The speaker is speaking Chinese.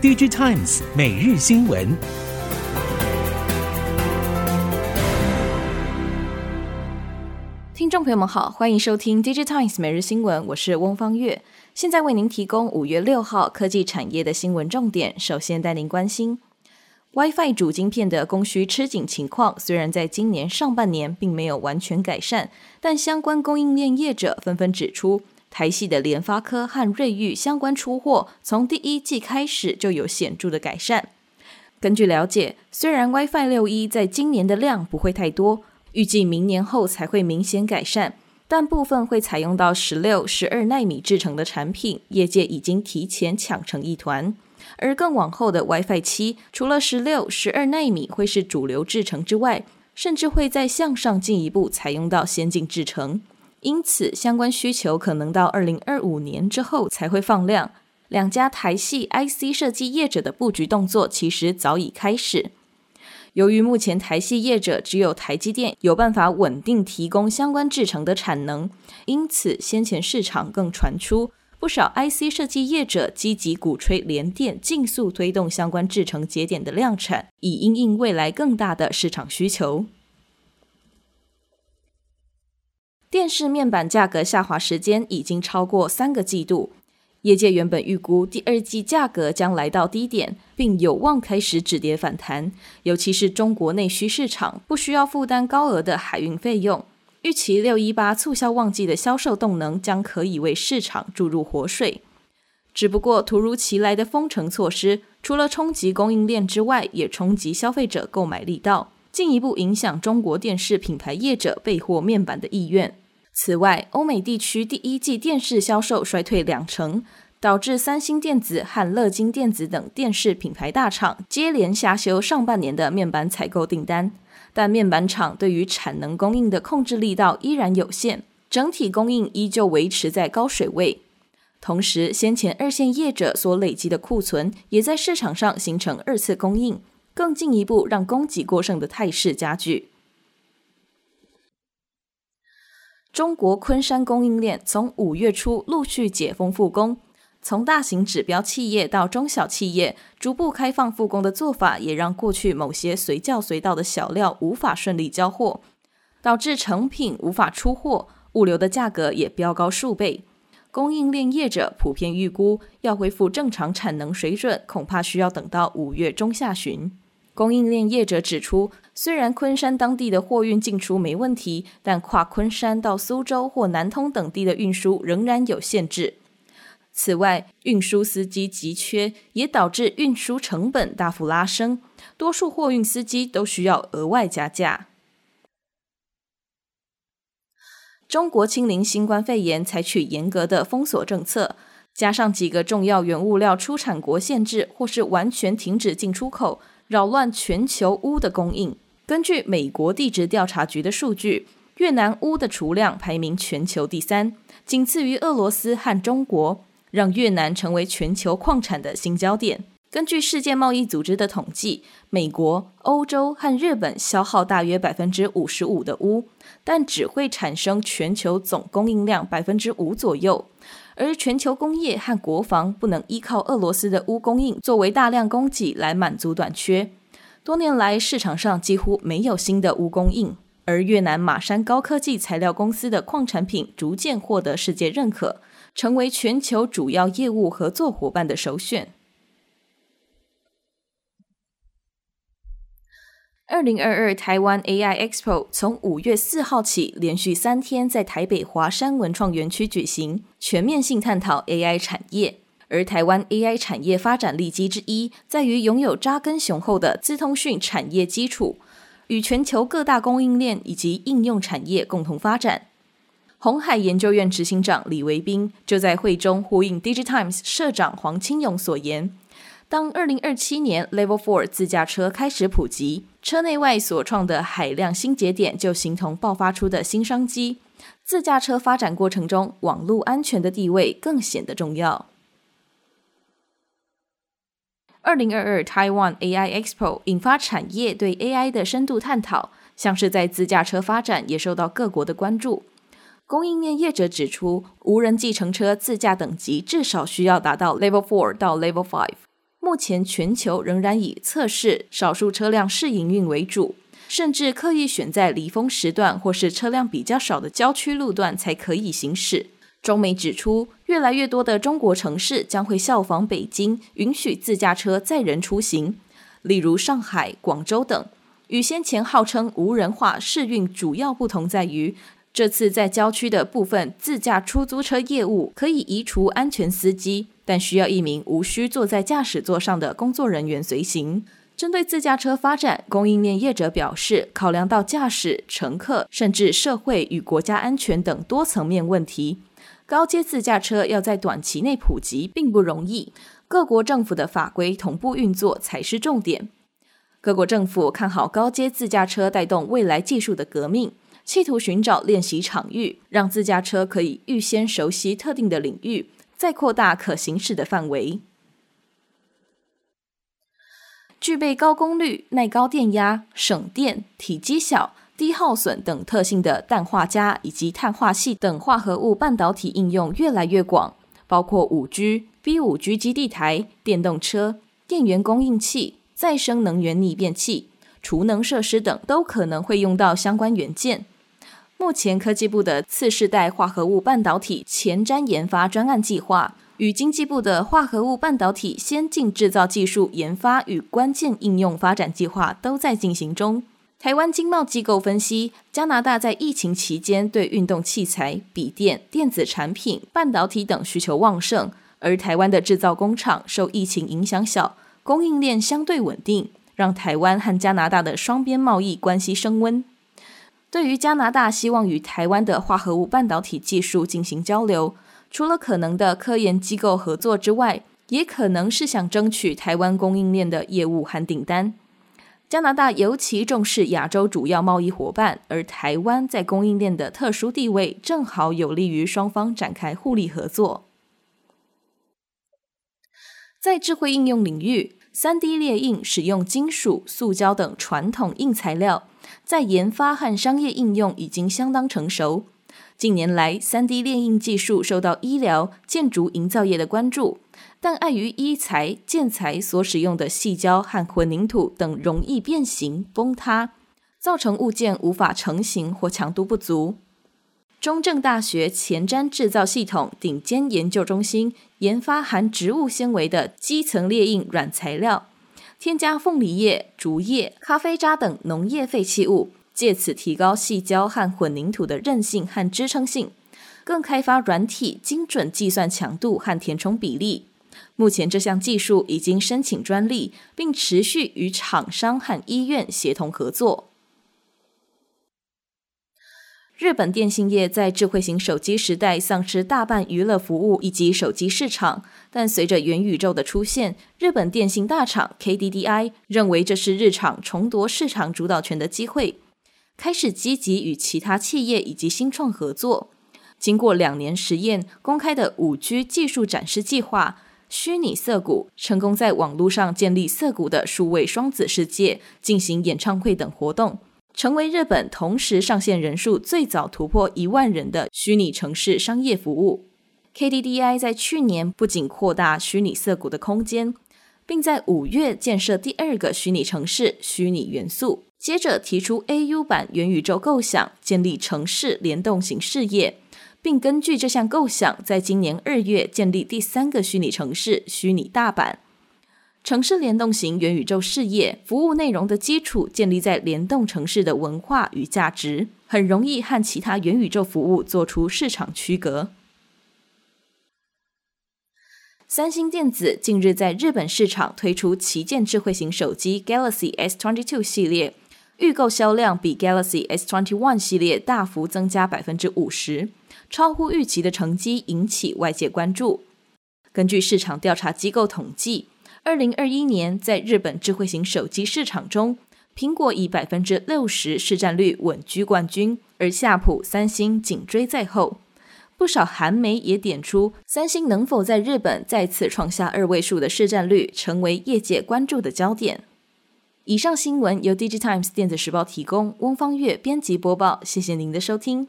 DigiTimes 每日新闻。听众朋友们好，欢迎收听 DigiTimes 每日新闻，我是翁方月，现在为您提供五月六号科技产业的新闻重点。首先带您关心。WiFi 主晶片的供需吃紧情况，虽然在今年上半年并没有完全改善，但相关供应链业者纷纷指出，台系的联发科和瑞昱相关出货从第一季开始就有显著的改善。根据了解，虽然 WiFi 六一在今年的量不会太多，预计明年后才会明显改善，但部分会采用到十六、十二奈米制成的产品，业界已经提前抢成一团。而更往后的 WiFi 七，除了十六、十二奈米会是主流制成之外，甚至会再向上进一步采用到先进制成。因此，相关需求可能到二零二五年之后才会放量。两家台系 IC 设计业者的布局动作其实早已开始。由于目前台系业者只有台积电有办法稳定提供相关制程的产能，因此先前市场更传出。不少 IC 设计业者积极鼓吹联电尽速推动相关制程节点的量产，以应应未来更大的市场需求。电视面板价格下滑时间已经超过三个季度，业界原本预估第二季价格将来到低点，并有望开始止跌反弹，尤其是中国内需市场不需要负担高额的海运费用。预期六一八促销旺季的销售动能将可以为市场注入活水，只不过突如其来的封城措施，除了冲击供应链之外，也冲击消费者购买力道，进一步影响中国电视品牌业者备货面板的意愿。此外，欧美地区第一季电视销售衰退两成，导致三星电子和乐金电子等电视品牌大厂接连下修上半年的面板采购订单。但面板厂对于产能供应的控制力道依然有限，整体供应依旧维持在高水位。同时，先前二线业者所累积的库存也在市场上形成二次供应，更进一步让供给过剩的态势加剧。中国昆山供应链从五月初陆续解封复工。从大型指标企业到中小企业，逐步开放复工的做法，也让过去某些随叫随到的小料无法顺利交货，导致成品无法出货，物流的价格也飙高数倍。供应链业者普遍预估，要恢复正常产能水准，恐怕需要等到五月中下旬。供应链业者指出，虽然昆山当地的货运进出没问题，但跨昆山到苏州或南通等地的运输仍然有限制。此外，运输司机急缺，也导致运输成本大幅拉升，多数货运司机都需要额外加价。中国清零新冠肺炎采取严格的封锁政策，加上几个重要原物料出产国限制或是完全停止进出口，扰乱全球钨的供应。根据美国地质调查局的数据，越南钨的储量排名全球第三，仅次于俄罗斯和中国。让越南成为全球矿产的新焦点。根据世界贸易组织的统计，美国、欧洲和日本消耗大约百分之五十五的钨，但只会产生全球总供应量百分之五左右。而全球工业和国防不能依靠俄罗斯的钨供应作为大量供给来满足短缺。多年来，市场上几乎没有新的钨供应，而越南马山高科技材料公司的矿产品逐渐获得世界认可。成为全球主要业务合作伙伴的首选。二零二二台湾 AI Expo 从五月四号起，连续三天在台北华山文创园区举行，全面性探讨 AI 产业。而台湾 AI 产业发展利基之一，在于拥有扎根雄厚的资通讯产业基础，与全球各大供应链以及应用产业共同发展。鸿海研究院执行长李维斌就在会中呼应 DigiTimes 社长黄清勇所言：“当二零二七年 Level Four 自驾车开始普及，车内外所创的海量新节点就形同爆发出的新商机。自驾车发展过程中，网络安全的地位更显得重要。”二零二二 Taiwan AI Expo 引发产业对 AI 的深度探讨，像是在自驾车发展也受到各国的关注。供应链业者指出，无人计程车自驾等级至少需要达到 Level Four 到 Level Five。目前全球仍然以测试少数车辆试营运为主，甚至刻意选在离峰时段或是车辆比较少的郊区路段才可以行驶。中媒指出，越来越多的中国城市将会效仿北京，允许自驾车载人出行，例如上海、广州等。与先前号称无人化试运主要不同在于，这次在郊区的部分自驾出租车业务可以移除安全司机，但需要一名无需坐在驾驶座上的工作人员随行。针对自驾车发展，供应链业者表示，考量到驾驶、乘客，甚至社会与国家安全等多层面问题。高阶自驾车要在短期内普及并不容易，各国政府的法规同步运作才是重点。各国政府看好高阶自驾车带动未来技术的革命，企图寻找练习场域，让自驾车可以预先熟悉特定的领域，再扩大可行驶的范围。具备高功率、耐高电压、省电、体积小。低耗损等特性的氮化镓以及碳化矽等化合物半导体应用越来越广，包括五 G、B 五 G 基地台、电动车、电源供应器、再生能源逆变器、储能设施等，都可能会用到相关元件。目前，科技部的次世代化合物半导体前瞻研发专案计划，与经济部的化合物半导体先进制造技术研发与关键应用发展计划都在进行中。台湾经贸机构分析，加拿大在疫情期间对运动器材、笔电、电子产品、半导体等需求旺盛，而台湾的制造工厂受疫情影响小，供应链相对稳定，让台湾和加拿大的双边贸易关系升温。对于加拿大希望与台湾的化合物半导体技术进行交流，除了可能的科研机构合作之外，也可能是想争取台湾供应链的业务和订单。加拿大尤其重视亚洲主要贸易伙伴，而台湾在供应链的特殊地位，正好有利于双方展开互利合作。在智慧应用领域，3D 列印使用金属、塑胶等传统硬材料，在研发和商业应用已经相当成熟。近年来，3D 列印技术受到医疗、建筑营造业的关注。但碍于医材、建材所使用的细胶和混凝土等容易变形、崩塌，造成物件无法成型或强度不足。中正大学前瞻制造系统顶尖研究中心研发含植物纤维的基层裂印软材料，添加凤梨叶、竹叶、咖啡渣等农业废弃物，借此提高细胶和混凝土的韧性和支撑性，更开发软体精准计算强度和填充比例。目前这项技术已经申请专利，并持续与厂商和医院协同合作。日本电信业在智慧型手机时代丧失大半娱乐服务以及手机市场，但随着元宇宙的出现，日本电信大厂 KDDI 认为这是日厂重夺市场主导权的机会，开始积极与其他企业以及新创合作。经过两年实验，公开的五 G 技术展示计划。虚拟涩谷成功在网络上建立涩谷的数位双子世界，进行演唱会等活动，成为日本同时上线人数最早突破一万人的虚拟城市商业服务。KDDI 在去年不仅扩大虚拟涩谷的空间，并在五月建设第二个虚拟城市虚拟元素，接着提出 AU 版元宇宙构想，建立城市联动型事业。并根据这项构想，在今年二月建立第三个虚拟城市——虚拟大阪。城市联动型元宇宙事业服务内容的基础建立在联动城市的文化与价值，很容易和其他元宇宙服务做出市场区隔。三星电子近日在日本市场推出旗舰智慧型手机 Galaxy S22 系列，预购销量比 Galaxy S21 系列大幅增加百分之五十。超乎预期的成绩引起外界关注。根据市场调查机构统计，二零二一年在日本智慧型手机市场中，苹果以百分之六十市占率稳居冠军，而夏普、三星紧追在后。不少韩媒也点出，三星能否在日本再次创下二位数的市占率，成为业界关注的焦点。以上新闻由 DigiTimes 电子时报提供，翁方月编辑播报。谢谢您的收听。